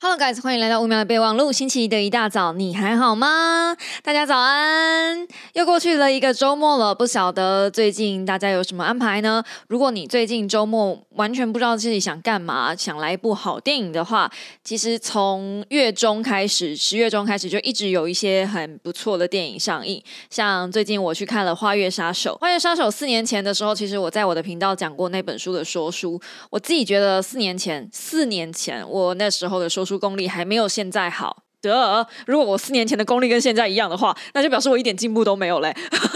Hello guys，欢迎来到五秒的备忘录。星期一的一大早，你还好吗？大家早安！又过去了一个周末了，不晓得最近大家有什么安排呢？如果你最近周末完全不知道自己想干嘛，想来一部好电影的话，其实从月中开始，十月中开始就一直有一些很不错的电影上映。像最近我去看了《花月杀手》，《花月杀手》四年前的时候，其实我在我的频道讲过那本书的说书。我自己觉得四年前，四年前我那时候的说。出功力还没有现在好得。如果我四年前的功力跟现在一样的话，那就表示我一点进步都没有嘞。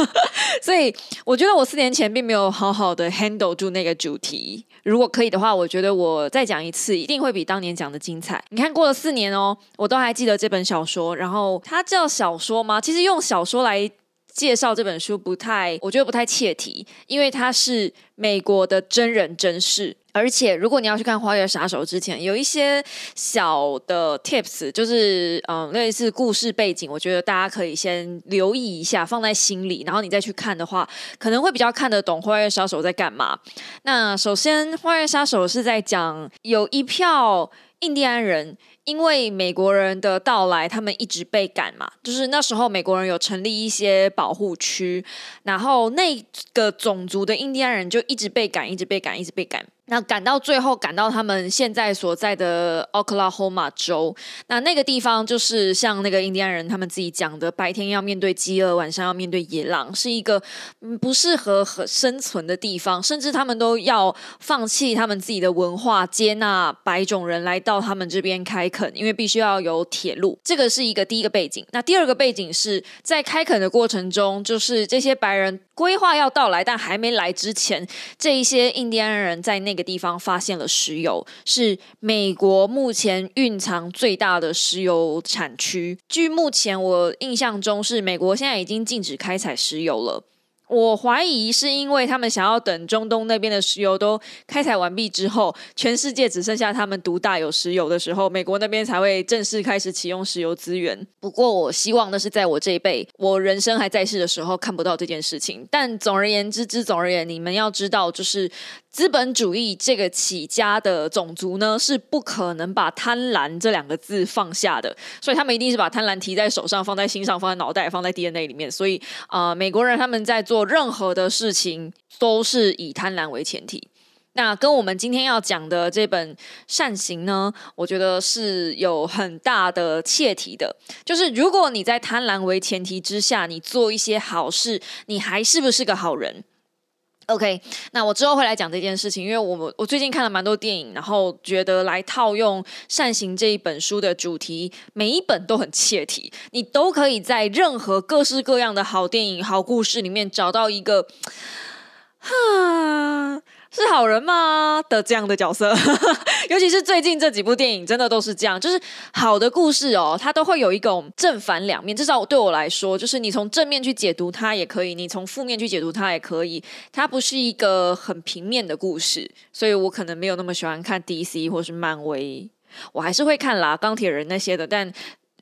所以我觉得我四年前并没有好好的 handle 住那个主题。如果可以的话，我觉得我再讲一次，一定会比当年讲的精彩。你看过了四年哦，我都还记得这本小说。然后它叫小说吗？其实用小说来介绍这本书不太，我觉得不太切题，因为它是美国的真人真事。而且，如果你要去看《花月杀手》之前，有一些小的 tips，就是嗯，类似故事背景，我觉得大家可以先留意一下，放在心里，然后你再去看的话，可能会比较看得懂《花月杀手》在干嘛。那首先，《花月杀手》是在讲有一票印第安人。因为美国人的到来，他们一直被赶嘛，就是那时候美国人有成立一些保护区，然后那个种族的印第安人就一直被赶，一直被赶，一直被赶。那赶到最后，赶到他们现在所在的奥克拉荷马州，那那个地方就是像那个印第安人他们自己讲的，白天要面对饥饿，晚上要面对野狼，是一个不适合和生存的地方，甚至他们都要放弃他们自己的文化，接纳白种人来到他们这边开垦，因为必须要有铁路。这个是一个第一个背景。那第二个背景是在开垦的过程中，就是这些白人规划要到来，但还没来之前，这一些印第安人在那。那个地方发现了石油，是美国目前蕴藏最大的石油产区。据目前我印象中，是美国现在已经禁止开采石油了。我怀疑是因为他们想要等中东那边的石油都开采完毕之后，全世界只剩下他们独大有石油的时候，美国那边才会正式开始启用石油资源。不过，我希望那是在我这一辈，我人生还在世的时候看不到这件事情。但总而言之，之总而言，你们要知道，就是资本主义这个起家的种族呢，是不可能把贪婪这两个字放下的，所以他们一定是把贪婪提在手上，放在心上，放在脑袋，放在 DNA 里面。所以啊，美国人他们在做。任何的事情都是以贪婪为前提。那跟我们今天要讲的这本善行呢，我觉得是有很大的切题的。就是如果你在贪婪为前提之下，你做一些好事，你还是不是个好人？OK，那我之后会来讲这件事情，因为我我最近看了蛮多电影，然后觉得来套用《善行》这一本书的主题，每一本都很切题，你都可以在任何各式各样的好电影、好故事里面找到一个，哈。是好人吗的这样的角色，尤其是最近这几部电影，真的都是这样。就是好的故事哦，它都会有一种正反两面。至少对我来说，就是你从正面去解读它也可以，你从负面去解读它也可以。它不是一个很平面的故事，所以我可能没有那么喜欢看 DC 或是漫威，我还是会看啦钢铁人那些的，但。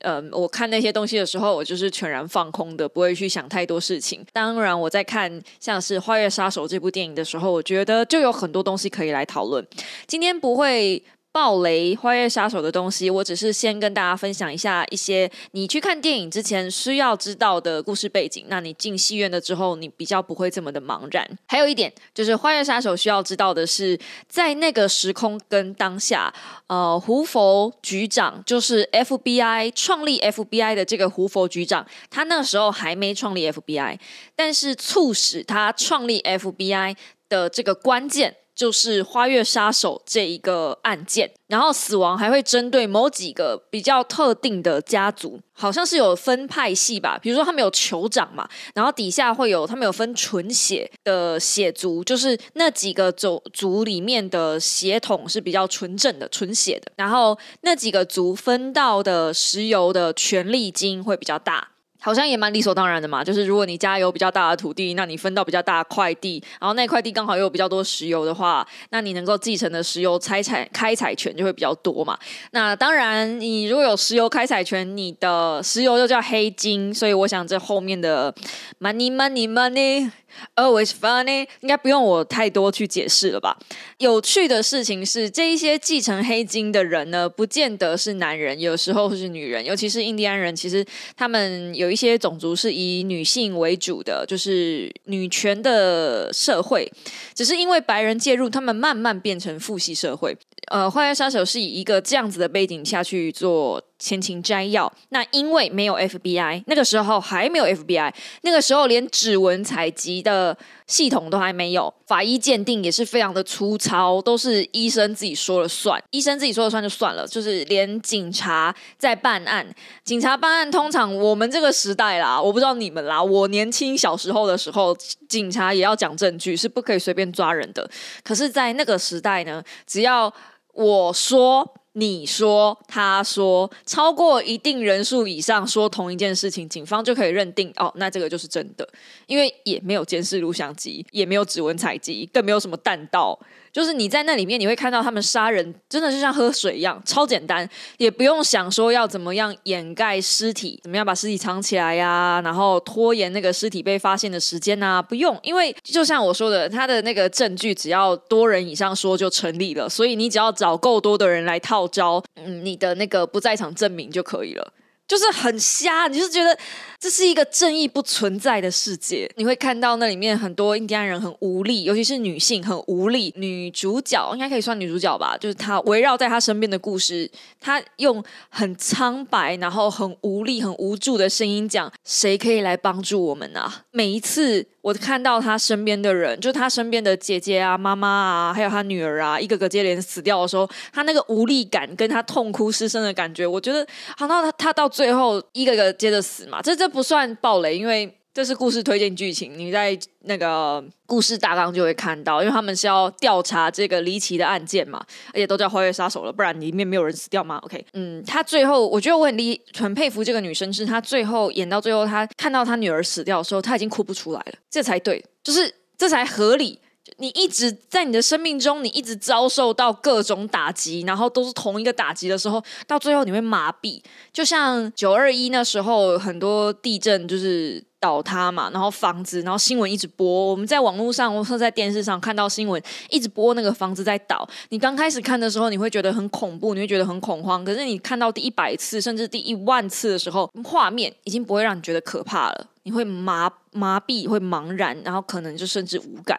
嗯，我看那些东西的时候，我就是全然放空的，不会去想太多事情。当然，我在看像是《花月杀手》这部电影的时候，我觉得就有很多东西可以来讨论。今天不会。暴雷《花月杀手》的东西，我只是先跟大家分享一下一些你去看电影之前需要知道的故事背景。那你进戏院了之后，你比较不会这么的茫然。还有一点就是，《花月杀手》需要知道的是，在那个时空跟当下，呃，胡佛局长就是 FBI 创立 FBI 的这个胡佛局长，他那时候还没创立 FBI，但是促使他创立 FBI 的这个关键。就是花月杀手这一个案件，然后死亡还会针对某几个比较特定的家族，好像是有分派系吧。比如说他们有酋长嘛，然后底下会有他们有分纯血的血族，就是那几个族族里面的血统是比较纯正的、纯血的。然后那几个族分到的石油的权利金会比较大。好像也蛮理所当然的嘛，就是如果你家有比较大的土地，那你分到比较大的块地，然后那块地刚好又有比较多石油的话，那你能够继承的石油开采开采权就会比较多嘛。那当然，你如果有石油开采权，你的石油又叫黑金，所以我想这后面的 money money money Always funny，应该不用我太多去解释了吧？有趣的事情是，这一些继承黑金的人呢，不见得是男人，有时候是女人，尤其是印第安人，其实他们有一些种族是以女性为主的，就是女权的社会。只是因为白人介入，他们慢慢变成父系社会。呃，《花月杀手》是以一个这样子的背景下去做前情摘要。那因为没有 FBI，那个时候还没有 FBI，那个时候连指纹采集的系统都还没有，法医鉴定也是非常的粗糙，都是医生自己说了算。医生自己说了算就算了，就是连警察在办案，警察办案通常我们这个时代啦，我不知道你们啦，我年轻小时候的时候，警察也要讲证据，是不可以随便抓人的。可是，在那个时代呢，只要我说、你说、他说，超过一定人数以上说同一件事情，警方就可以认定哦，那这个就是真的，因为也没有监视录像机，也没有指纹采集，更没有什么弹道。就是你在那里面，你会看到他们杀人真的是像喝水一样，超简单，也不用想说要怎么样掩盖尸体，怎么样把尸体藏起来呀，然后拖延那个尸体被发现的时间呐，不用，因为就像我说的，他的那个证据只要多人以上说就成立了，所以你只要找够多的人来套招，嗯，你的那个不在场证明就可以了。就是很瞎，你就是觉得这是一个正义不存在的世界。你会看到那里面很多印第安人很无力，尤其是女性很无力。女主角应该可以算女主角吧，就是她围绕在她身边的故事，她用很苍白，然后很无力、很无助的声音讲：“谁可以来帮助我们啊？”每一次我看到她身边的人，就她身边的姐姐啊、妈妈啊，还有她女儿啊，一个个接连死掉的时候，她那个无力感跟她痛哭失声的感觉，我觉得好到她她到最后一个个接着死嘛，这这不算暴雷，因为这是故事推荐剧情，你在那个故事大纲就会看到，因为他们是要调查这个离奇的案件嘛，而且都叫花月杀手了，不然里面没有人死掉吗？OK，嗯，他最后我觉得我很厉很佩服这个女生，是她最后演到最后，她看到她女儿死掉的时候，她已经哭不出来了，这才对，就是这才合理。你一直在你的生命中，你一直遭受到各种打击，然后都是同一个打击的时候，到最后你会麻痹。就像九二一那时候，很多地震就是倒塌嘛，然后房子，然后新闻一直播。我们在网络上或在电视上看到新闻，一直播那个房子在倒。你刚开始看的时候，你会觉得很恐怖，你会觉得很恐慌。可是你看到第一百次，甚至第一万次的时候，画面已经不会让你觉得可怕了，你会麻麻痹，会茫然，然后可能就甚至无感。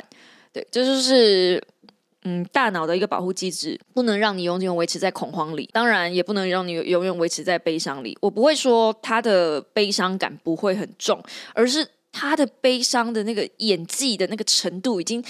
对，这就是嗯大脑的一个保护机制，不能让你永远维持在恐慌里，当然也不能让你永远维持在悲伤里。我不会说他的悲伤感不会很重，而是他的悲伤的那个演技的那个程度已经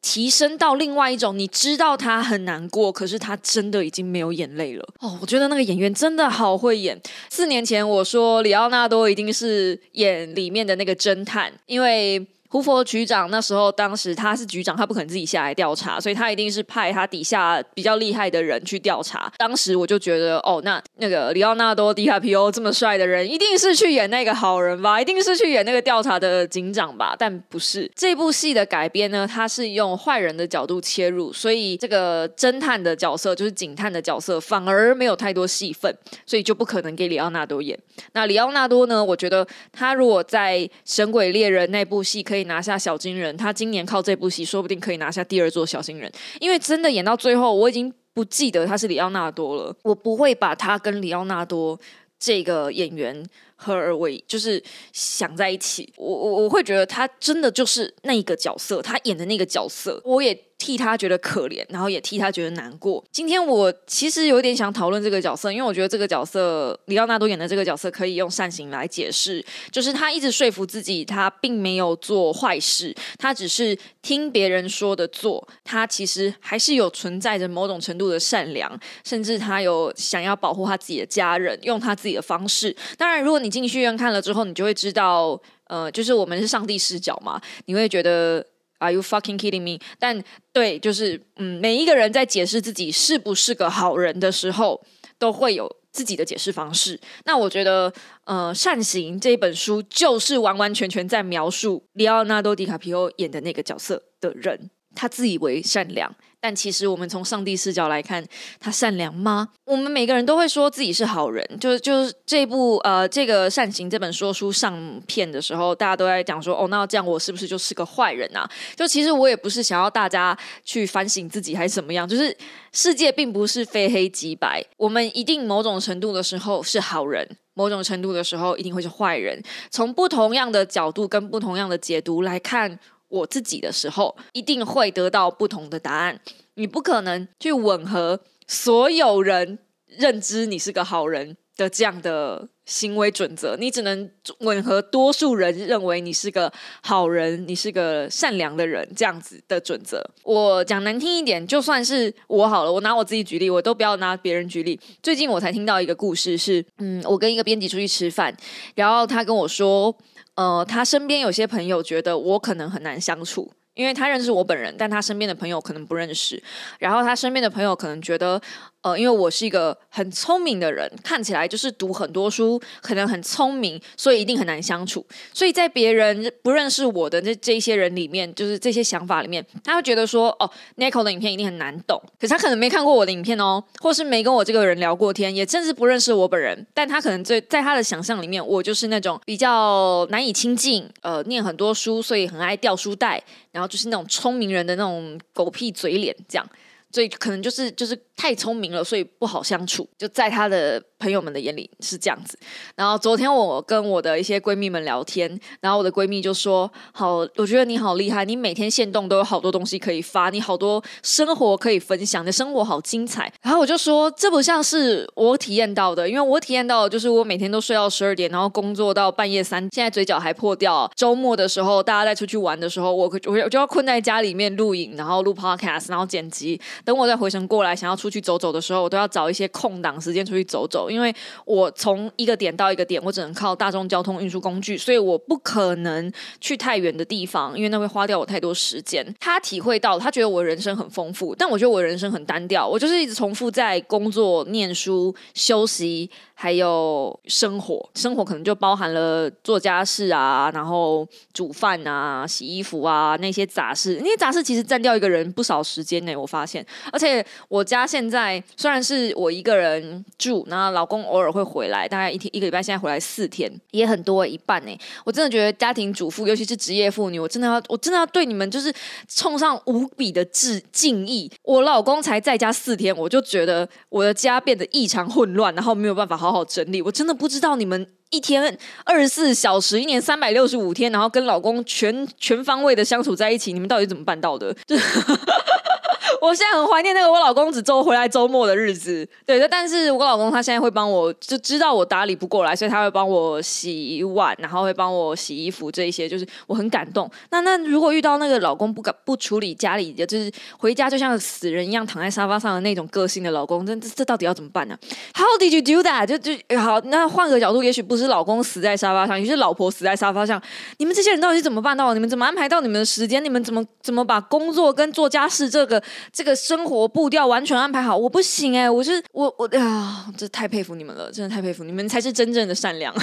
提升到另外一种。你知道他很难过，可是他真的已经没有眼泪了。哦，我觉得那个演员真的好会演。四年前我说里奥纳多一定是演里面的那个侦探，因为。胡佛局长那时候，当时他是局长，他不可能自己下来调查，所以他一定是派他底下比较厉害的人去调查。当时我就觉得，哦，那那个里奥纳多·迪卡皮欧这么帅的人，一定是去演那个好人吧？一定是去演那个调查的警长吧？但不是。这部戏的改编呢，他是用坏人的角度切入，所以这个侦探的角色，就是警探的角色，反而没有太多戏份，所以就不可能给里奥纳多演。那里奥纳多呢？我觉得他如果在《神鬼猎人》那部戏可以。可以拿下小金人，他今年靠这部戏，说不定可以拿下第二座小金人。因为真的演到最后，我已经不记得他是里奥纳多了。我不会把他跟里奥纳多这个演员合而为，就是想在一起。我我我会觉得他真的就是那一个角色，他演的那个角色，我也。替他觉得可怜，然后也替他觉得难过。今天我其实有点想讨论这个角色，因为我觉得这个角色里奥纳多演的这个角色可以用善行来解释，就是他一直说服自己，他并没有做坏事，他只是听别人说的做。他其实还是有存在着某种程度的善良，甚至他有想要保护他自己的家人，用他自己的方式。当然，如果你你进去院看了之后，你就会知道，呃，就是我们是上帝视角嘛，你会觉得。Are you fucking kidding me？但对，就是嗯，每一个人在解释自己是不是个好人的时候，都会有自己的解释方式。那我觉得，呃，《善行》这一本书就是完完全全在描述里奥纳多·迪卡皮欧演的那个角色的人。他自以为善良。但其实我们从上帝视角来看，他善良吗？我们每个人都会说自己是好人，就就是这部呃这个善行这本说书上片的时候，大家都在讲说，哦，那这样我是不是就是个坏人啊？就其实我也不是想要大家去反省自己还是怎么样，就是世界并不是非黑即白，我们一定某种程度的时候是好人，某种程度的时候一定会是坏人。从不同样的角度跟不同样的解读来看。我自己的时候，一定会得到不同的答案。你不可能去吻合所有人认知你是个好人的这样的行为准则，你只能吻合多数人认为你是个好人，你是个善良的人这样子的准则。我讲难听一点，就算是我好了，我拿我自己举例，我都不要拿别人举例。最近我才听到一个故事，是嗯，我跟一个编辑出去吃饭，然后他跟我说。呃，他身边有些朋友觉得我可能很难相处，因为他认识我本人，但他身边的朋友可能不认识。然后他身边的朋友可能觉得。呃，因为我是一个很聪明的人，看起来就是读很多书，可能很聪明，所以一定很难相处。所以在别人不认识我的这这些人里面，就是这些想法里面，他会觉得说，哦，Nico 的影片一定很难懂。可是他可能没看过我的影片哦，或是没跟我这个人聊过天，也甚至不认识我本人。但他可能在在他的想象里面，我就是那种比较难以亲近，呃，念很多书，所以很爱掉书袋，然后就是那种聪明人的那种狗屁嘴脸这样。所以可能就是就是太聪明了，所以不好相处。就在他的朋友们的眼里是这样子。然后昨天我跟我的一些闺蜜们聊天，然后我的闺蜜就说：“好，我觉得你好厉害，你每天现动都有好多东西可以发，你好多生活可以分享，你的生活好精彩。”然后我就说：“这不像是我体验到的，因为我体验到的就是我每天都睡到十二点，然后工作到半夜三，现在嘴角还破掉。周末的时候，大家在出去玩的时候，我我我就要困在家里面录影，然后录 podcast，然后剪辑。”等我再回神过来，想要出去走走的时候，我都要找一些空档时间出去走走，因为我从一个点到一个点，我只能靠大众交通运输工具，所以我不可能去太远的地方，因为那会花掉我太多时间。他体会到，他觉得我人生很丰富，但我觉得我人生很单调，我就是一直重复在工作、念书、休息。还有生活，生活可能就包含了做家事啊，然后煮饭啊、洗衣服啊那些杂事。那些杂事其实占掉一个人不少时间呢。我发现，而且我家现在虽然是我一个人住，然后老公偶尔会回来，大概一天一个礼拜，现在回来四天，也很多一半呢。我真的觉得家庭主妇，尤其是职业妇女，我真的要，我真的要对你们就是冲上无比的致敬意。我老公才在家四天，我就觉得我的家变得异常混乱，然后没有办法好。好整理，我真的不知道你们一天二十四小时，一年三百六十五天，然后跟老公全全方位的相处在一起，你们到底怎么办到的？我现在很怀念那个我老公只周回来周末的日子，对。但是我老公他现在会帮我，就知道我打理不过来，所以他会帮我洗碗，然后会帮我洗衣服，这一些就是我很感动。那那如果遇到那个老公不敢不处理家里的，就是回家就像死人一样躺在沙发上的那种个性的老公，这这这到底要怎么办呢？How did you do that？就就好，那换个角度，也许不是老公死在沙发上，也是老婆死在沙发上。你们这些人到底是怎么办到？你们怎么安排到你们的时间？你们怎么怎么把工作跟做家事这个？这个生活步调完全安排好，我不行哎，我是我我啊，这太佩服你们了，真的太佩服你们，才是真正的善良。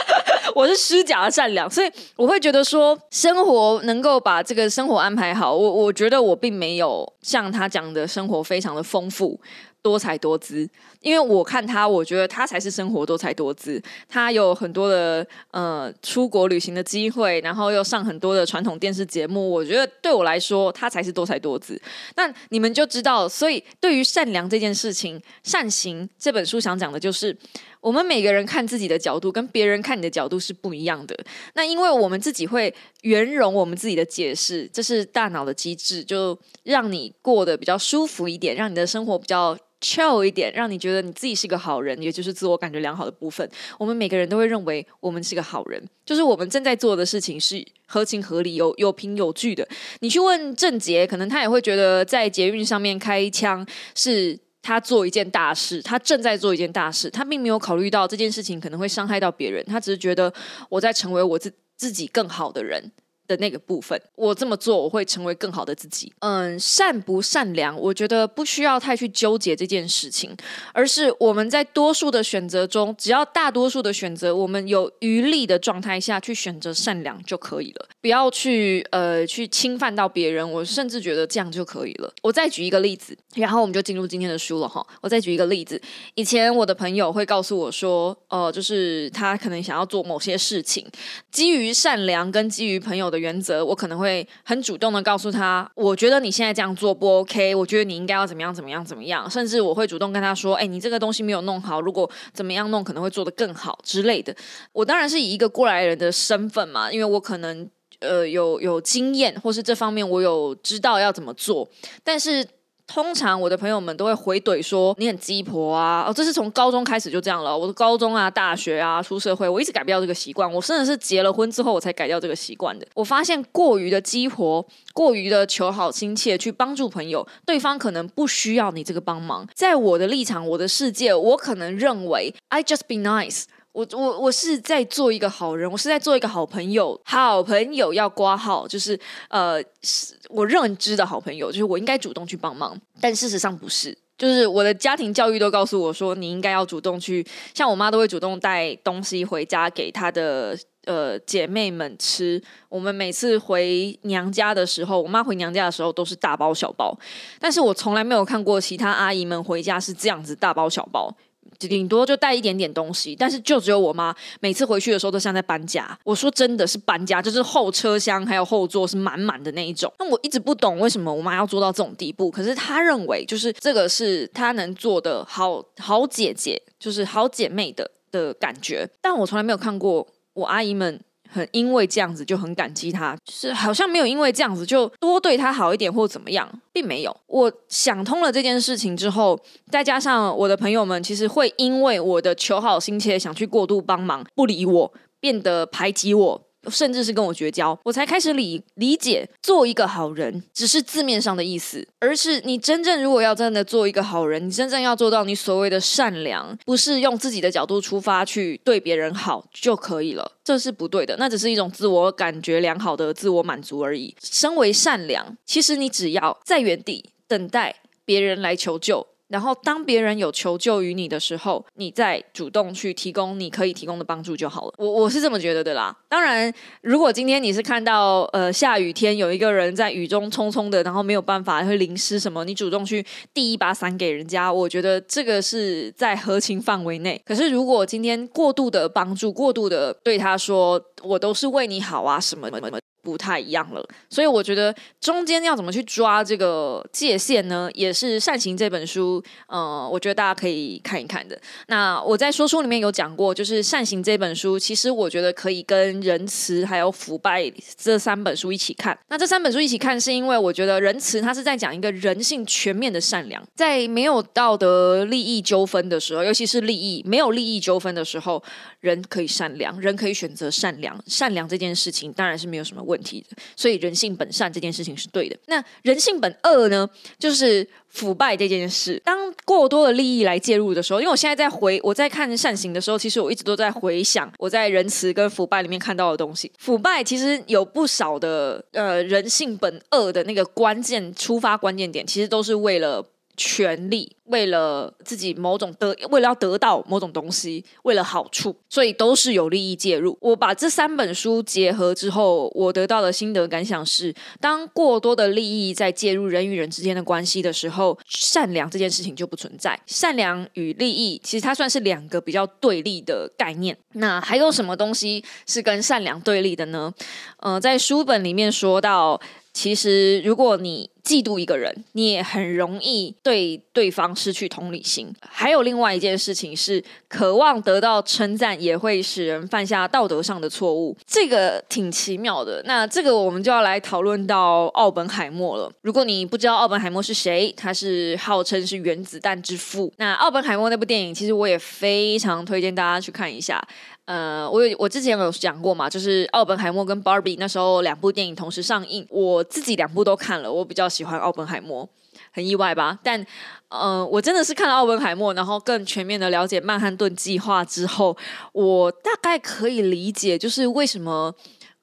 我是虚假的善良，所以我会觉得说，生活能够把这个生活安排好，我我觉得我并没有像他讲的生活非常的丰富。多才多姿，因为我看他，我觉得他才是生活多才多姿。他有很多的呃出国旅行的机会，然后又上很多的传统电视节目。我觉得对我来说，他才是多才多姿。那你们就知道，所以对于善良这件事情，善行这本书想讲的就是，我们每个人看自己的角度跟别人看你的角度是不一样的。那因为我们自己会圆融我们自己的解释，这是大脑的机制，就让你过得比较舒服一点，让你的生活比较。chill 一点，让你觉你自己是个好人，也就是自我感觉良好的部分。我们每个人都会认为我们是个好人，就是我们正在做的事情是合情合理、有有凭有据的。你去问郑杰，可能他也会觉得在捷运上面开枪是他做一件大事，他正在做一件大事，他并没有考虑到这件事情可能会伤害到别人，他只是觉得我在成为我自自己更好的人。的那个部分，我这么做我会成为更好的自己。嗯，善不善良，我觉得不需要太去纠结这件事情，而是我们在多数的选择中，只要大多数的选择我们有余力的状态下去选择善良就可以了，不要去呃去侵犯到别人。我甚至觉得这样就可以了。我再举一个例子，然后我们就进入今天的书了哈。我再举一个例子，以前我的朋友会告诉我说，呃，就是他可能想要做某些事情，基于善良跟基于朋友。的原则，我可能会很主动的告诉他，我觉得你现在这样做不 OK，我觉得你应该要怎么样怎么样怎么样，甚至我会主动跟他说，哎，你这个东西没有弄好，如果怎么样弄可能会做得更好之类的。我当然是以一个过来人的身份嘛，因为我可能呃有有经验，或是这方面我有知道要怎么做，但是。通常我的朋友们都会回怼说你很鸡婆啊！哦，这是从高中开始就这样了。我的高中啊、大学啊、出社会，我一直改不掉这个习惯。我真的是结了婚之后我才改掉这个习惯的。我发现过于的鸡婆、过于的求好心切去帮助朋友，对方可能不需要你这个帮忙。在我的立场、我的世界，我可能认为 I just be nice。我我我是在做一个好人，我是在做一个好朋友。好朋友要挂号，就是呃，是我认知的好朋友，就是我应该主动去帮忙。但事实上不是，就是我的家庭教育都告诉我说，你应该要主动去。像我妈都会主动带东西回家给她的呃姐妹们吃。我们每次回娘家的时候，我妈回娘家的时候都是大包小包，但是我从来没有看过其他阿姨们回家是这样子大包小包。顶多就带一点点东西，但是就只有我妈每次回去的时候都像在搬家。我说真的是搬家，就是后车厢还有后座是满满的那一种。那我一直不懂为什么我妈要做到这种地步，可是她认为就是这个是她能做的好好姐姐，就是好姐妹的的感觉。但我从来没有看过我阿姨们。很因为这样子就很感激他，就是好像没有因为这样子就多对他好一点或怎么样，并没有。我想通了这件事情之后，再加上我的朋友们其实会因为我的求好心切想去过度帮忙，不理我，变得排挤我。甚至是跟我绝交，我才开始理理解做一个好人只是字面上的意思，而是你真正如果要真的做一个好人，你真正要做到你所谓的善良，不是用自己的角度出发去对别人好就可以了，这是不对的，那只是一种自我感觉良好的自我满足而已。身为善良，其实你只要在原地等待别人来求救。然后，当别人有求救于你的时候，你再主动去提供你可以提供的帮助就好了。我我是这么觉得的啦。当然，如果今天你是看到呃下雨天有一个人在雨中匆匆的，然后没有办法会淋湿什么，你主动去递一把伞给人家，我觉得这个是在合情范围内。可是，如果今天过度的帮助，过度的对他说我都是为你好啊什么什么。不太一样了，所以我觉得中间要怎么去抓这个界限呢？也是《善行》这本书，呃，我觉得大家可以看一看的。那我在说书里面有讲过，就是《善行》这本书，其实我觉得可以跟《仁慈》还有《腐败》这三本书一起看。那这三本书一起看，是因为我觉得《仁慈》它是在讲一个人性全面的善良，在没有道德利益纠纷的时候，尤其是利益没有利益纠纷的时候，人可以善良，人可以选择善良。善良这件事情当然是没有什么问。问题的，所以人性本善这件事情是对的。那人性本恶呢？就是腐败这件事。当过多的利益来介入的时候，因为我现在在回我在看善行的时候，其实我一直都在回想我在仁慈跟腐败里面看到的东西。腐败其实有不少的呃人性本恶的那个关键出发关键点，其实都是为了。权力为了自己某种得，为了要得到某种东西，为了好处，所以都是有利益介入。我把这三本书结合之后，我得到的心得感想是：当过多的利益在介入人与人之间的关系的时候，善良这件事情就不存在。善良与利益，其实它算是两个比较对立的概念。那还有什么东西是跟善良对立的呢？呃，在书本里面说到。其实，如果你嫉妒一个人，你也很容易对对方失去同理心。还有另外一件事情是，渴望得到称赞也会使人犯下道德上的错误。这个挺奇妙的。那这个我们就要来讨论到奥本海默了。如果你不知道奥本海默是谁，他是号称是原子弹之父。那奥本海默那部电影，其实我也非常推荐大家去看一下。呃，我有我之前有讲过嘛，就是奥本海默跟 Barbie 那时候两部电影同时上映，我自己两部都看了，我比较喜欢奥本海默，很意外吧？但呃，我真的是看了奥本海默，然后更全面的了解曼哈顿计划之后，我大概可以理解，就是为什么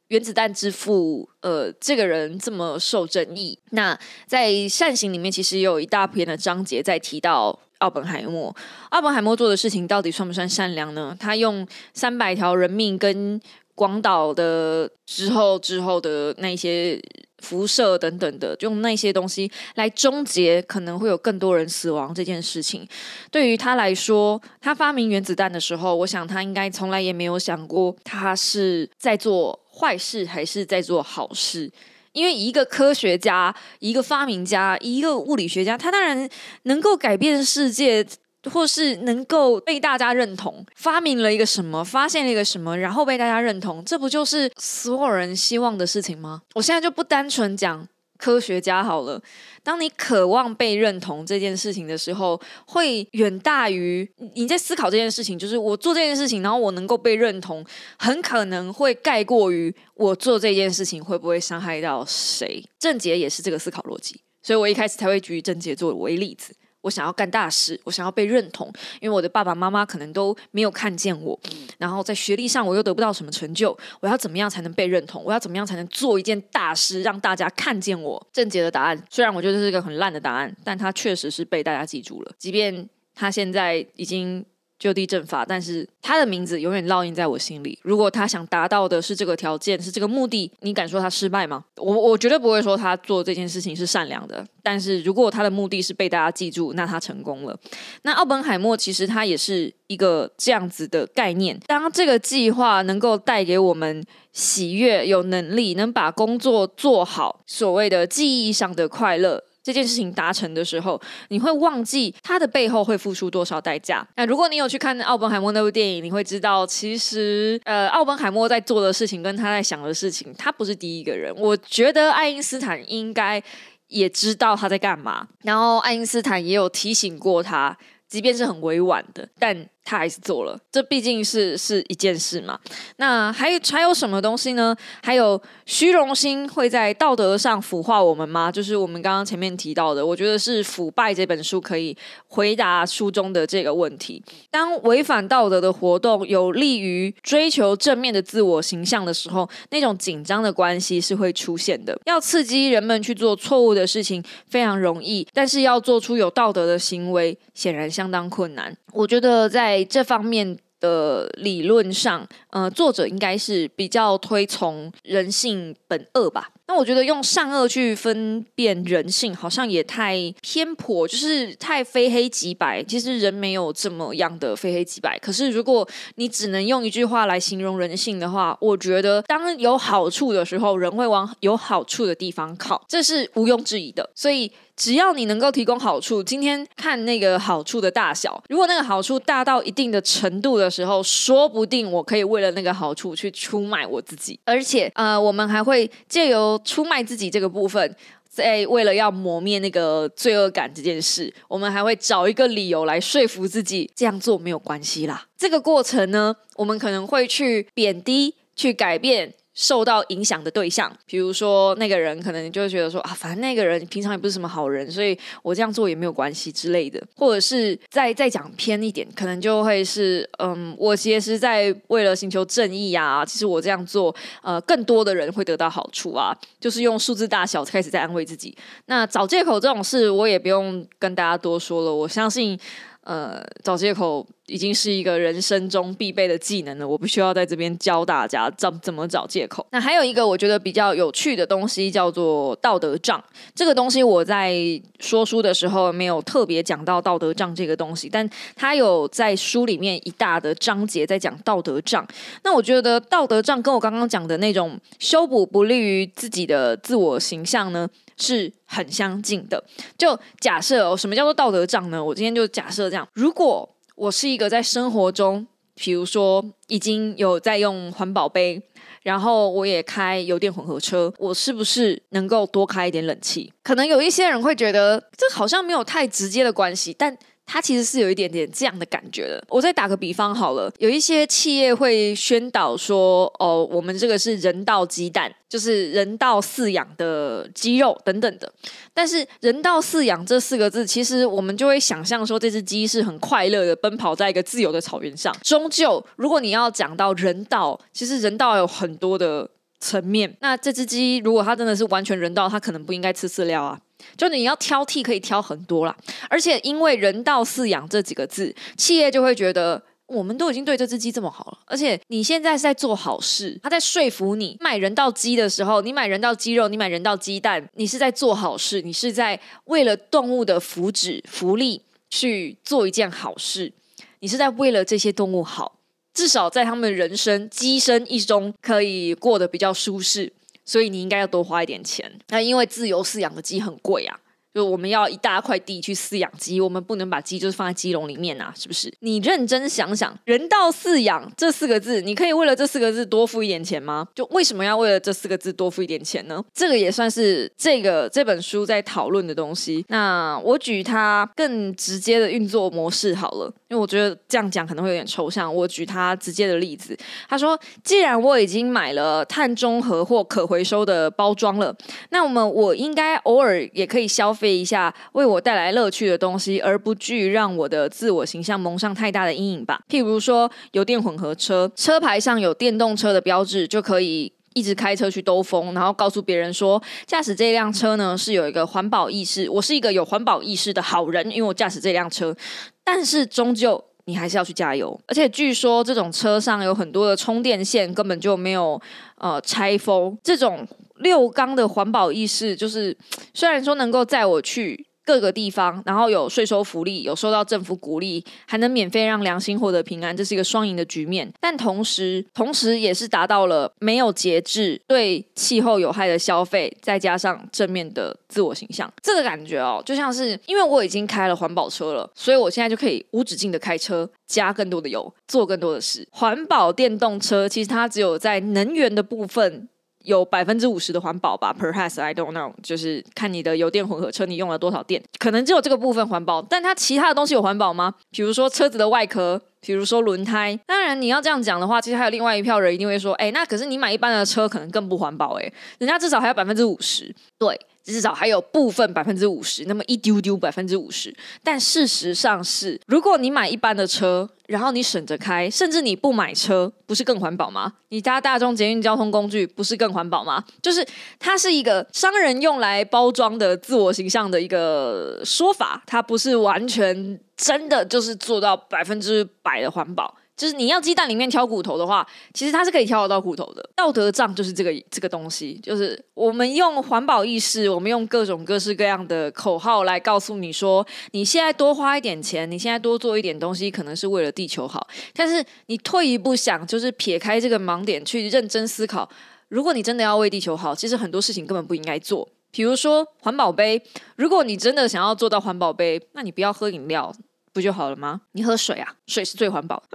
原子弹之父，呃，这个人这么受争议。那在善行里面，其实也有一大篇的章节在提到奥本海默。奥本海默做的事情到底算不算善良呢？他用三百条人命跟广岛的之后之后的那些。辐射等等的，用那些东西来终结可能会有更多人死亡这件事情。对于他来说，他发明原子弹的时候，我想他应该从来也没有想过他是在做坏事还是在做好事。因为一个科学家、一个发明家、一个物理学家，他当然能够改变世界。或是能够被大家认同，发明了一个什么，发现了一个什么，然后被大家认同，这不就是所有人希望的事情吗？我现在就不单纯讲科学家好了。当你渴望被认同这件事情的时候，会远大于你在思考这件事情。就是我做这件事情，然后我能够被认同，很可能会盖过于我做这件事情会不会伤害到谁。郑杰也是这个思考逻辑，所以我一开始才会举郑杰作为例子。我想要干大事，我想要被认同，因为我的爸爸妈妈可能都没有看见我，然后在学历上我又得不到什么成就，我要怎么样才能被认同？我要怎么样才能做一件大事，让大家看见我？正解的答案，虽然我觉得是一个很烂的答案，但他确实是被大家记住了，即便他现在已经。就地正法，但是他的名字永远烙印在我心里。如果他想达到的是这个条件，是这个目的，你敢说他失败吗？我我绝对不会说他做这件事情是善良的。但是如果他的目的是被大家记住，那他成功了。那奥本海默其实他也是一个这样子的概念。当这个计划能够带给我们喜悦、有能力能把工作做好，所谓的记忆上的快乐。这件事情达成的时候，你会忘记他的背后会付出多少代价。那如果你有去看奥本海默那部电影，你会知道，其实呃，奥本海默在做的事情跟他在想的事情，他不是第一个人。我觉得爱因斯坦应该也知道他在干嘛，然后爱因斯坦也有提醒过他，即便是很委婉的，但。他还是做了，这毕竟是是一件事嘛。那还有还有什么东西呢？还有虚荣心会在道德上腐化我们吗？就是我们刚刚前面提到的，我觉得是《腐败》这本书可以回答书中的这个问题。当违反道德的活动有利于追求正面的自我形象的时候，那种紧张的关系是会出现的。要刺激人们去做错误的事情非常容易，但是要做出有道德的行为显然相当困难。我觉得在这方面的理论上，呃，作者应该是比较推崇人性本恶吧。那我觉得用善恶去分辨人性，好像也太偏颇，就是太非黑即白。其实人没有这么样的非黑即白。可是如果你只能用一句话来形容人性的话，我觉得当有好处的时候，人会往有好处的地方靠，这是毋庸置疑的。所以只要你能够提供好处，今天看那个好处的大小，如果那个好处大到一定的程度的时候，说不定我可以为了那个好处去出卖我自己。而且呃，我们还会借由出卖自己这个部分，在为了要磨灭那个罪恶感这件事，我们还会找一个理由来说服自己这样做没有关系啦。这个过程呢，我们可能会去贬低、去改变。受到影响的对象，比如说那个人可能就会觉得说啊，反正那个人平常也不是什么好人，所以我这样做也没有关系之类的。或者是再再讲偏一点，可能就会是嗯，我其实在为了寻求正义啊，其实我这样做，呃，更多的人会得到好处啊，就是用数字大小开始在安慰自己。那找借口这种事，我也不用跟大家多说了，我相信。呃，找借口已经是一个人生中必备的技能了，我不需要在这边教大家怎怎么找借口。那还有一个我觉得比较有趣的东西叫做道德账，这个东西我在说书的时候没有特别讲到道德账这个东西，但它有在书里面一大的章节在讲道德账。那我觉得道德账跟我刚刚讲的那种修补不利于自己的自我形象呢。是很相近的。就假设哦，什么叫做道德账呢？我今天就假设这样：如果我是一个在生活中，比如说已经有在用环保杯，然后我也开油电混合车，我是不是能够多开一点冷气？可能有一些人会觉得这好像没有太直接的关系，但。它其实是有一点点这样的感觉的。我再打个比方好了，有一些企业会宣导说，哦，我们这个是人道鸡蛋，就是人道饲养的鸡肉等等的。但是“人道饲养”这四个字，其实我们就会想象说，这只鸡是很快乐的奔跑在一个自由的草原上。终究，如果你要讲到人道，其实人道有很多的。层面。那这只鸡如果它真的是完全人道，它可能不应该吃饲料啊。就你要挑剔，可以挑很多啦。而且因为人道饲养这几个字，企业就会觉得。我们都已经对这只鸡这么好了，而且你现在是在做好事，他在说服你买人道鸡的时候，你买人道鸡肉，你买人道鸡蛋，你是在做好事，你是在为了动物的福祉、福利去做一件好事，你是在为了这些动物好，至少在他们人生鸡生一中可以过得比较舒适，所以你应该要多花一点钱。那因为自由饲养的鸡很贵啊。就我们要一大块地去饲养鸡，我们不能把鸡就是放在鸡笼里面呐，是不是？你认真想想，“人道饲养”这四个字，你可以为了这四个字多付一点钱吗？就为什么要为了这四个字多付一点钱呢？这个也算是这个这本书在讨论的东西。那我举它更直接的运作模式好了，因为我觉得这样讲可能会有点抽象。我举他直接的例子，他说：“既然我已经买了碳中和或可回收的包装了，那我们我应该偶尔也可以消。”费一下为我带来乐趣的东西，而不至于让我的自我形象蒙上太大的阴影吧。譬如说，油电混合车，车牌上有电动车的标志，就可以一直开车去兜风，然后告诉别人说，驾驶这辆车呢是有一个环保意识，我是一个有环保意识的好人，因为我驾驶这辆车。但是终究你还是要去加油，而且据说这种车上有很多的充电线根本就没有呃拆封，这种。六缸的环保意识，就是虽然说能够载我去各个地方，然后有税收福利，有受到政府鼓励，还能免费让良心获得平安，这是一个双赢的局面。但同时，同时也是达到了没有节制、对气候有害的消费，再加上正面的自我形象。这个感觉哦，就像是因为我已经开了环保车了，所以我现在就可以无止境的开车，加更多的油，做更多的事。环保电动车其实它只有在能源的部分。有百分之五十的环保吧，perhaps I don't know，就是看你的油电混合车你用了多少电，可能只有这个部分环保，但它其他的东西有环保吗？比如说车子的外壳，比如说轮胎。当然你要这样讲的话，其实还有另外一票人一定会说，哎，那可是你买一般的车可能更不环保，哎，人家至少还有百分之五十，对。至少还有部分百分之五十，那么一丢丢百分之五十。但事实上是，如果你买一般的车，然后你省着开，甚至你不买车，不是更环保吗？你搭大众捷运交通工具，不是更环保吗？就是它是一个商人用来包装的自我形象的一个说法，它不是完全真的就是做到百分之百的环保。就是你要鸡蛋里面挑骨头的话，其实它是可以挑得到骨头的。道德账就是这个这个东西，就是我们用环保意识，我们用各种各式各样的口号来告诉你说，你现在多花一点钱，你现在多做一点东西，可能是为了地球好。但是你退一步想，就是撇开这个盲点去认真思考，如果你真的要为地球好，其实很多事情根本不应该做。比如说环保杯，如果你真的想要做到环保杯，那你不要喝饮料。不就好了吗？你喝水啊，水是最环保。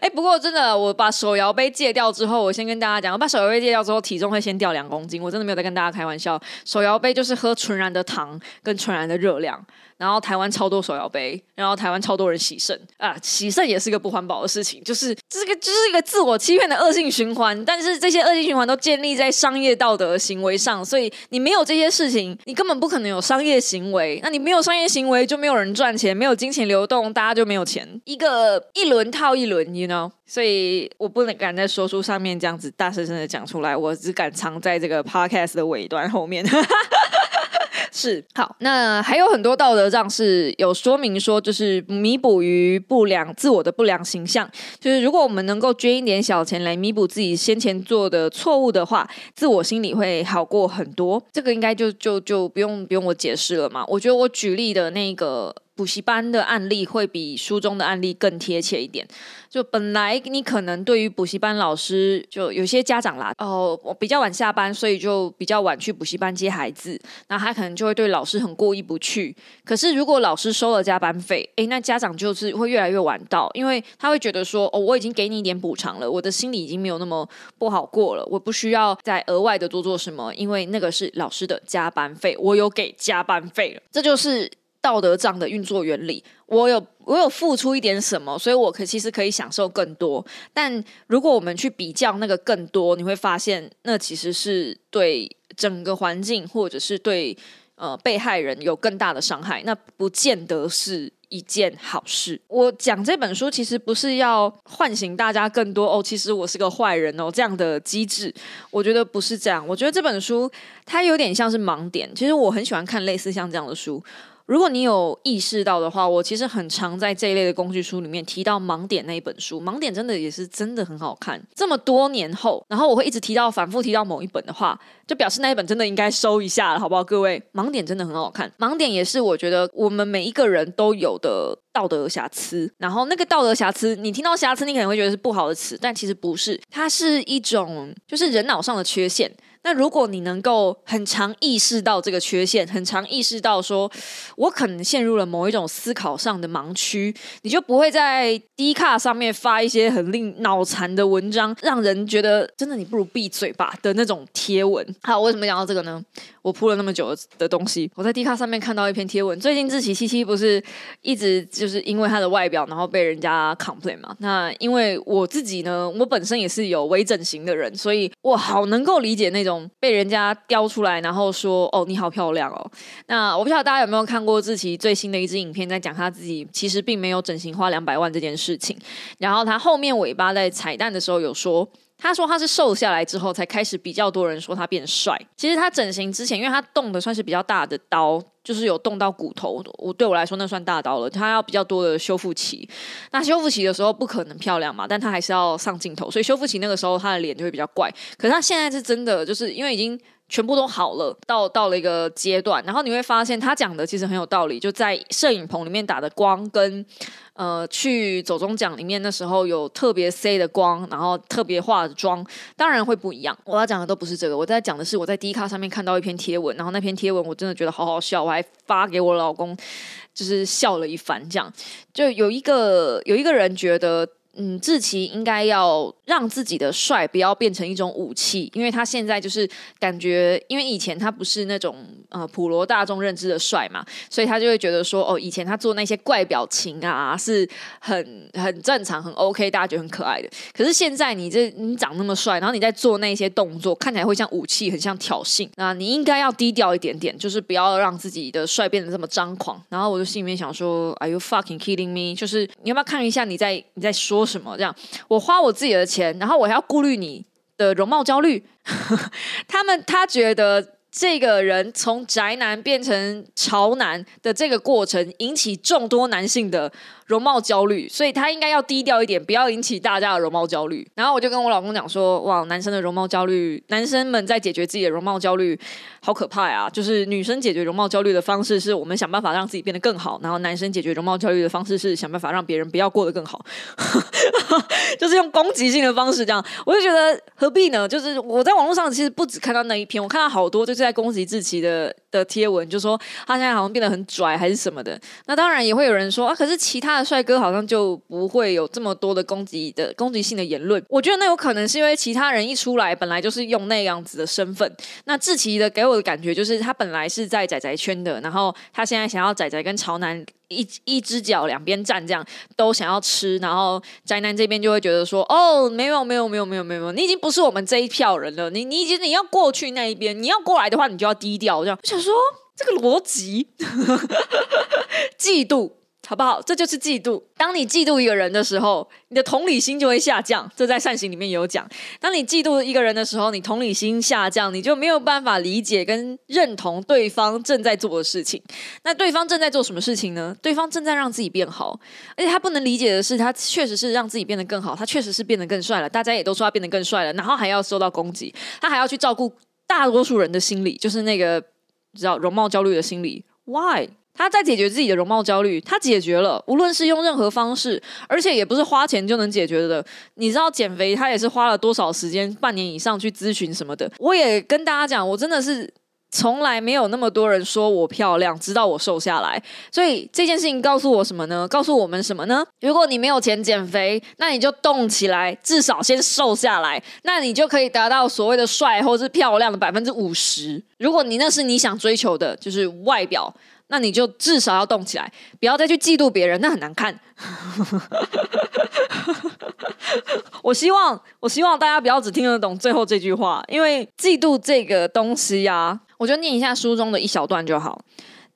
哎，不过真的，我把手摇杯戒掉之后，我先跟大家讲，我把手摇杯戒掉之后，体重会先掉两公斤。我真的没有在跟大家开玩笑。手摇杯就是喝纯然的糖跟纯然的热量。然后台湾超多手摇杯，然后台湾超多人洗肾啊，洗肾也是一个不环保的事情，就是这个就是一个自我欺骗的恶性循环。但是这些恶性循环都建立在商业道德行为上，所以你没有这些事情，你根本不可能有商业行为。那你没有商业行为，就没有人赚钱，没有金钱流动，大家就没有钱。一个一轮套一轮，you know。所以我不能敢在说书上面这样子大声声的讲出来，我只敢藏在这个 podcast 的尾端后面。是好，那还有很多道德账是有说明说，就是弥补于不良自我的不良形象。就是如果我们能够捐一点小钱来弥补自己先前做的错误的话，自我心里会好过很多。这个应该就就就不用不用我解释了嘛？我觉得我举例的那个。补习班的案例会比书中的案例更贴切一点。就本来你可能对于补习班老师，就有些家长啦，哦，我比较晚下班，所以就比较晚去补习班接孩子，那他可能就会对老师很过意不去。可是如果老师收了加班费，诶，那家长就是会越来越晚到，因为他会觉得说，哦，我已经给你一点补偿了，我的心里已经没有那么不好过了，我不需要再额外的多做什么，因为那个是老师的加班费，我有给加班费了，这就是。道德账的运作原理，我有我有付出一点什么，所以我可其实可以享受更多。但如果我们去比较那个更多，你会发现那其实是对整个环境或者是对呃被害人有更大的伤害，那不见得是。一件好事。我讲这本书其实不是要唤醒大家更多哦，其实我是个坏人哦这样的机制，我觉得不是这样。我觉得这本书它有点像是盲点，其实我很喜欢看类似像这样的书。如果你有意识到的话，我其实很常在这一类的工具书里面提到《盲点》那一本书，《盲点》真的也是真的很好看。这么多年后，然后我会一直提到、反复提到某一本的话，就表示那一本真的应该收一下了，好不好？各位，《盲点》真的很好看，《盲点》也是我觉得我们每一个人都有的道德瑕疵。然后那个道德瑕疵，你听到瑕疵，你可能会觉得是不好的词，但其实不是，它是一种就是人脑上的缺陷。那如果你能够很常意识到这个缺陷，很常意识到说，我可能陷入了某一种思考上的盲区，你就不会在低卡上面发一些很令脑残的文章，让人觉得真的你不如闭嘴吧的那种贴文。好，为什么讲到这个呢？我铺了那么久的东西，我在低卡上面看到一篇贴文，最近志奇七七不是一直就是因为他的外表，然后被人家 complain 嘛？那因为我自己呢，我本身也是有微整形的人，所以我好能够理解那种。被人家雕出来，然后说：“哦，你好漂亮哦。”那我不知道大家有没有看过志奇最新的一支影片，在讲他自己其实并没有整形花两百万这件事情。然后他后面尾巴在彩蛋的时候有说。他说他是瘦下来之后才开始比较多人说他变帅。其实他整形之前，因为他动的算是比较大的刀，就是有动到骨头。我对我来说那算大刀了。他要比较多的修复期。那修复期的时候不可能漂亮嘛，但他还是要上镜头，所以修复期那个时候他的脸就会比较怪。可是他现在是真的，就是因为已经全部都好了，到到了一个阶段，然后你会发现他讲的其实很有道理，就在摄影棚里面打的光跟。呃，去走中奖里面那时候有特别 C 的光，然后特别化的妆，当然会不一样。我要讲的都不是这个，我在讲的是我在 D 卡上面看到一篇贴文，然后那篇贴文我真的觉得好好笑，我还发给我老公，就是笑了一番。这样就有一个有一个人觉得。嗯，志奇应该要让自己的帅不要变成一种武器，因为他现在就是感觉，因为以前他不是那种呃普罗大众认知的帅嘛，所以他就会觉得说，哦，以前他做那些怪表情啊是很很正常、很 OK，大家觉得很可爱的。可是现在你这你长那么帅，然后你在做那些动作，看起来会像武器，很像挑衅。那你应该要低调一点点，就是不要让自己的帅变得这么张狂。然后我就心里面想说，Are you fucking kidding me？就是你要不要看一下你在你在说？什么这样？我花我自己的钱，然后我还要顾虑你的容貌焦虑。他们他觉得这个人从宅男变成潮男的这个过程，引起众多男性的。容貌焦虑，所以他应该要低调一点，不要引起大家的容貌焦虑。然后我就跟我老公讲说：“哇，男生的容貌焦虑，男生们在解决自己的容貌焦虑，好可怕啊！就是女生解决容貌焦虑的方式是我们想办法让自己变得更好，然后男生解决容貌焦虑的方式是想办法让别人不要过得更好，就是用攻击性的方式这样。我就觉得何必呢？就是我在网络上其实不止看到那一篇，我看到好多就是在攻击志奇的的贴文，就说他现在好像变得很拽还是什么的。那当然也会有人说啊，可是其他的。帅哥好像就不会有这么多的攻击的攻击性的言论。我觉得那有可能是因为其他人一出来，本来就是用那样子的身份。那志奇的给我的感觉就是，他本来是在仔仔圈的，然后他现在想要仔仔跟潮男一一只脚两边站，这样都想要吃。然后宅男这边就会觉得说：“哦，没有没有没有没有没有，你已经不是我们这一票人了。你你已经你要过去那一边，你要过来的话，你就要低调。”这样我想说这个逻辑，嫉妒。好不好？这就是嫉妒。当你嫉妒一个人的时候，你的同理心就会下降。这在善行里面有讲。当你嫉妒一个人的时候，你同理心下降，你就没有办法理解跟认同对方正在做的事情。那对方正在做什么事情呢？对方正在让自己变好，而且他不能理解的是，他确实是让自己变得更好，他确实是变得更帅了。大家也都说他变得更帅了，然后还要受到攻击，他还要去照顾大多数人的心理，就是那个知道容貌焦虑的心理。Why？他在解决自己的容貌焦虑，他解决了，无论是用任何方式，而且也不是花钱就能解决的。你知道减肥，他也是花了多少时间，半年以上去咨询什么的。我也跟大家讲，我真的是从来没有那么多人说我漂亮，直到我瘦下来。所以这件事情告诉我什么呢？告诉我们什么呢？如果你没有钱减肥，那你就动起来，至少先瘦下来，那你就可以达到所谓的帅或是漂亮的百分之五十。如果你那是你想追求的，就是外表。那你就至少要动起来，不要再去嫉妒别人，那很难看。我希望，我希望大家不要只听得懂最后这句话，因为嫉妒这个东西呀，我就念一下书中的一小段就好。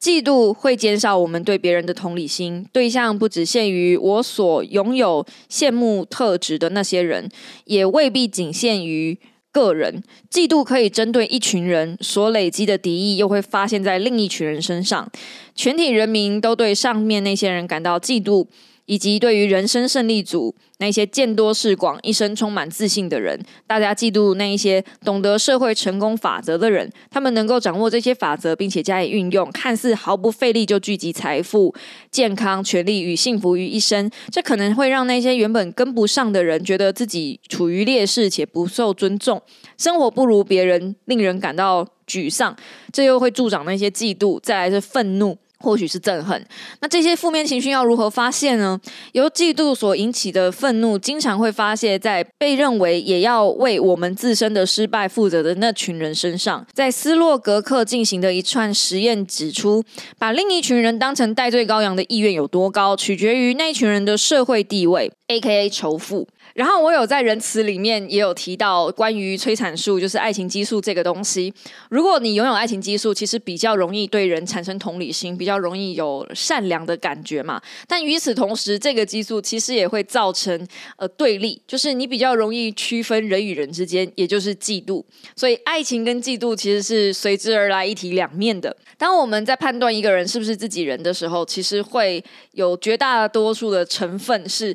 嫉妒会减少我们对别人的同理心，对象不只限于我所拥有羡慕特质的那些人，也未必仅限于个人。嫉妒可以针对一群人所累积的敌意，又会发现在另一群人身上。全体人民都对上面那些人感到嫉妒。以及对于人生胜利组那些见多识广、一生充满自信的人，大家嫉妒那一些懂得社会成功法则的人，他们能够掌握这些法则，并且加以运用，看似毫不费力就聚集财富、健康、权利与幸福于一身。这可能会让那些原本跟不上的人觉得自己处于劣势且不受尊重，生活不如别人，令人感到沮丧。这又会助长那些嫉妒，再来是愤怒。或许是憎恨，那这些负面情绪要如何发泄呢？由嫉妒所引起的愤怒，经常会发泄在被认为也要为我们自身的失败负责的那群人身上。在斯洛格克进行的一串实验指出，把另一群人当成戴罪羔羊的意愿有多高，取决于那群人的社会地位 （A.K.A. 仇富）。然后我有在仁慈里面也有提到关于催产素，就是爱情激素这个东西。如果你拥有爱情激素，其实比较容易对人产生同理心，比较容易有善良的感觉嘛。但与此同时，这个激素其实也会造成呃对立，就是你比较容易区分人与人之间，也就是嫉妒。所以爱情跟嫉妒其实是随之而来一体两面的。当我们在判断一个人是不是自己人的时候，其实会有绝大多数的成分是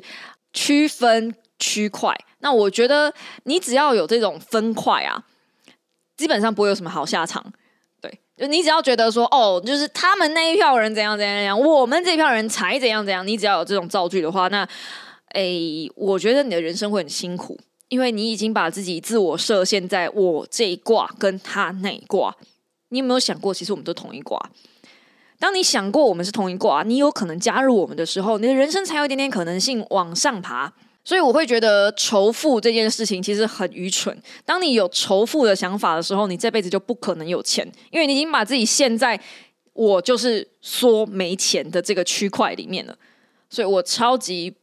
区分。区块，那我觉得你只要有这种分块啊，基本上不会有什么好下场。对，就你只要觉得说，哦，就是他们那一票人怎样怎样怎样，我们这票人才怎样怎样。你只要有这种造句的话，那，诶，我觉得你的人生会很辛苦，因为你已经把自己自我设限在我这一卦跟他那一卦。你有没有想过，其实我们都同一卦？当你想过我们是同一卦，你有可能加入我们的时候，你的人生才有一点点可能性往上爬。所以我会觉得仇富这件事情其实很愚蠢。当你有仇富的想法的时候，你这辈子就不可能有钱，因为你已经把自己陷在我就是说没钱的这个区块里面了。所以我超级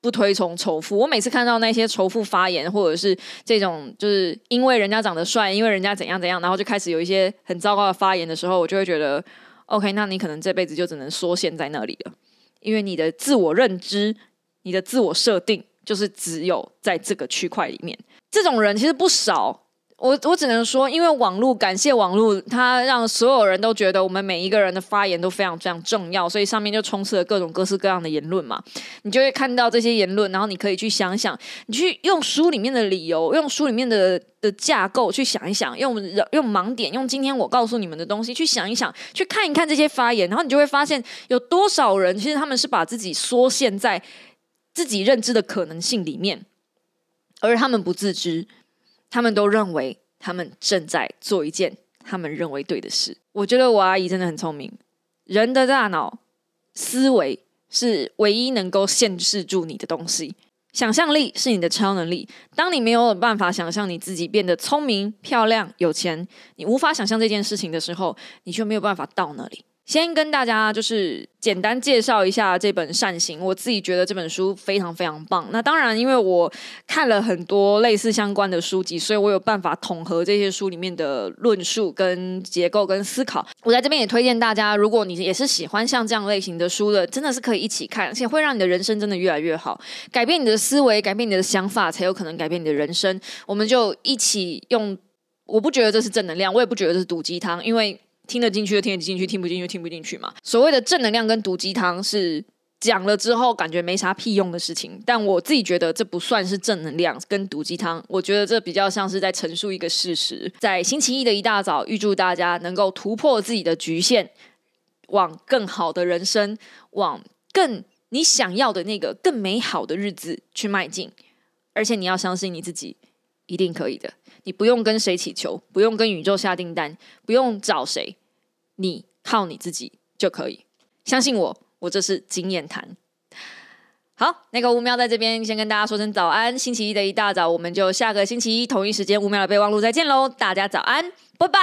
不推崇仇富。我每次看到那些仇富发言，或者是这种就是因为人家长得帅，因为人家怎样怎样，然后就开始有一些很糟糕的发言的时候，我就会觉得，OK，那你可能这辈子就只能缩陷在那里了，因为你的自我认知、你的自我设定。就是只有在这个区块里面，这种人其实不少。我我只能说，因为网络，感谢网络，它让所有人都觉得我们每一个人的发言都非常非常重要，所以上面就充斥了各种各式各样的言论嘛。你就会看到这些言论，然后你可以去想想，你去用书里面的理由，用书里面的的架构去想一想，用用盲点，用今天我告诉你们的东西去想一想，去看一看这些发言，然后你就会发现有多少人其实他们是把自己缩限在。自己认知的可能性里面，而他们不自知，他们都认为他们正在做一件他们认为对的事。我觉得我阿姨真的很聪明。人的大脑思维是唯一能够限制住你的东西，想象力是你的超能力。当你没有办法想象你自己变得聪明、漂亮、有钱，你无法想象这件事情的时候，你就没有办法到那里。先跟大家就是简单介绍一下这本《善行》，我自己觉得这本书非常非常棒。那当然，因为我看了很多类似相关的书籍，所以我有办法统合这些书里面的论述、跟结构、跟思考。我在这边也推荐大家，如果你也是喜欢像这样类型的书的，真的是可以一起看，而且会让你的人生真的越来越好，改变你的思维，改变你的想法，才有可能改变你的人生。我们就一起用，我不觉得这是正能量，我也不觉得这是毒鸡汤，因为。听得进去就听得进去，听不进去就听不进去嘛。所谓的正能量跟毒鸡汤是讲了之后感觉没啥屁用的事情，但我自己觉得这不算是正能量跟毒鸡汤，我觉得这比较像是在陈述一个事实。在星期一的一大早，预祝大家能够突破自己的局限，往更好的人生，往更你想要的那个更美好的日子去迈进。而且你要相信你自己，一定可以的。你不用跟谁祈求，不用跟宇宙下订单，不用找谁，你靠你自己就可以。相信我，我这是经验谈。好，那个吴喵在这边先跟大家说声早安。星期一的一大早，我们就下个星期一同一时间吴喵的备忘录再见喽！大家早安，拜拜。